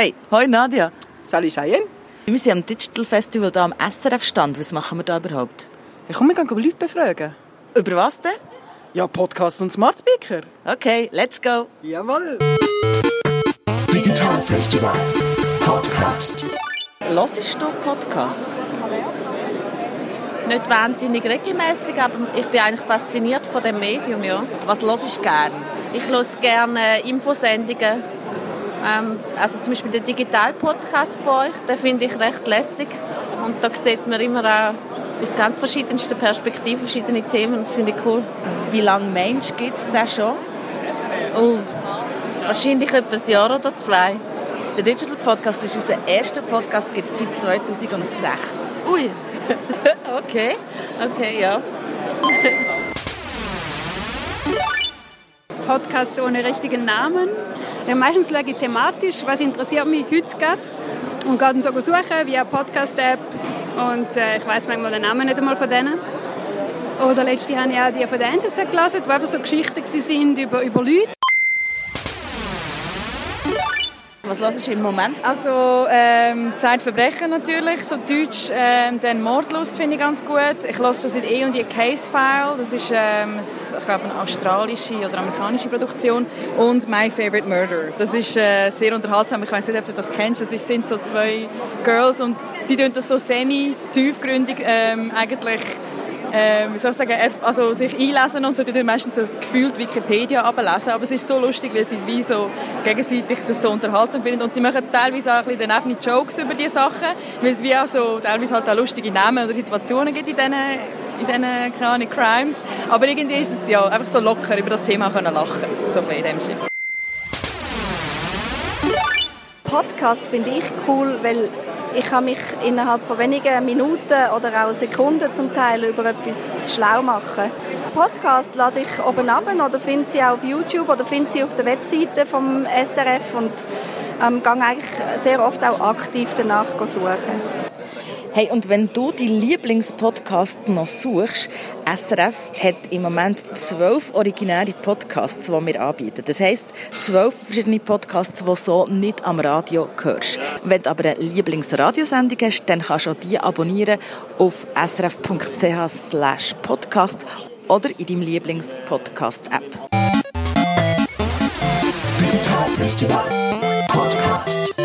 Hey, hoi Nadia. Salut Cheyenne. Wir sind am Digital Festival hier am SRF-Stand. Was machen wir da überhaupt? Ich komme wir Leute befragen. Über was denn? Ja, Podcast und Smart Speaker. Okay, let's go. Jawohl. Digital Festival Podcast. Hörst du Podcasts? Nicht wahnsinnig regelmäßig, aber ich bin eigentlich fasziniert von dem Medium, ja. Was hörst du gern? Ich höre gerne Infosendungen. Ähm, also zum Beispiel den Digital-Podcast von euch, den finde ich recht lässig. Und da sieht man immer auch aus ganz verschiedensten Perspektiven verschiedene Themen. Das finde ich cool. Wie lange Mensch gibt es da schon? Oh, wahrscheinlich etwa ein Jahr oder zwei. Der Digital Podcast ist unser erster Podcast, gibt es seit 2006. Ui, okay, okay, ja. Podcast ohne richtigen Namen. Ja, meistens schaue ich thematisch, was interessiert mich heute gerade. Und gehe dann so suchen via Podcast-App. Und äh, ich weiß manchmal den Namen nicht einmal von denen. Oder letztens habe ich auch die von der NZZ gelesen, die einfach so Geschichten waren über, über Leute. Was hörst du im Moment? Also ähm, Zeitverbrechen natürlich, so Deutsch, ähm, dann Mordlust finde ich ganz gut. Ich höre seit eh und je Case File, das ist ähm, ich glaube eine australische oder amerikanische Produktion und My Favorite Murder. Das ist äh, sehr unterhaltsam. Ich weiß nicht, ob du das kennst. Das sind so zwei Girls und die tun das so semi-tiefgründig ähm, eigentlich äh, wie soll ich sagen, also sich einlesen und so, die meistens so gefühlt Wikipedia ablesen, aber es ist so lustig, weil sie wie so gegenseitig das so unterhaltsam finden. Und sie machen teilweise auch ein bisschen Jokes über diese Sachen, weil es wie auch so teilweise halt auch lustige Namen oder Situationen gibt in diesen in diesen, keine Crimes, aber irgendwie ist es ja einfach so locker, über das Thema können lachen, so ein in dem Sinn. Podcast finde ich cool, weil ich kann mich innerhalb von wenigen Minuten oder auch Sekunden zum Teil über etwas schlau machen. Podcast lade ich oben ab oder finde sie auf YouTube oder finde sie auf der Webseite vom SRF und ähm, gehe eigentlich sehr oft auch aktiv danach suchen. Hey, und wenn du die Lieblingspodcasts noch suchst, SRF hat im Moment zwölf originäre Podcasts, die wir anbieten. Das heisst, zwölf verschiedene Podcasts, die so nicht am Radio hörst. Wenn du aber eine Lieblingsradiosendung hast, dann kannst du auch die abonnieren auf srf.ch podcast oder in deinem Lieblingspodcast-App. Digital Festival Podcast.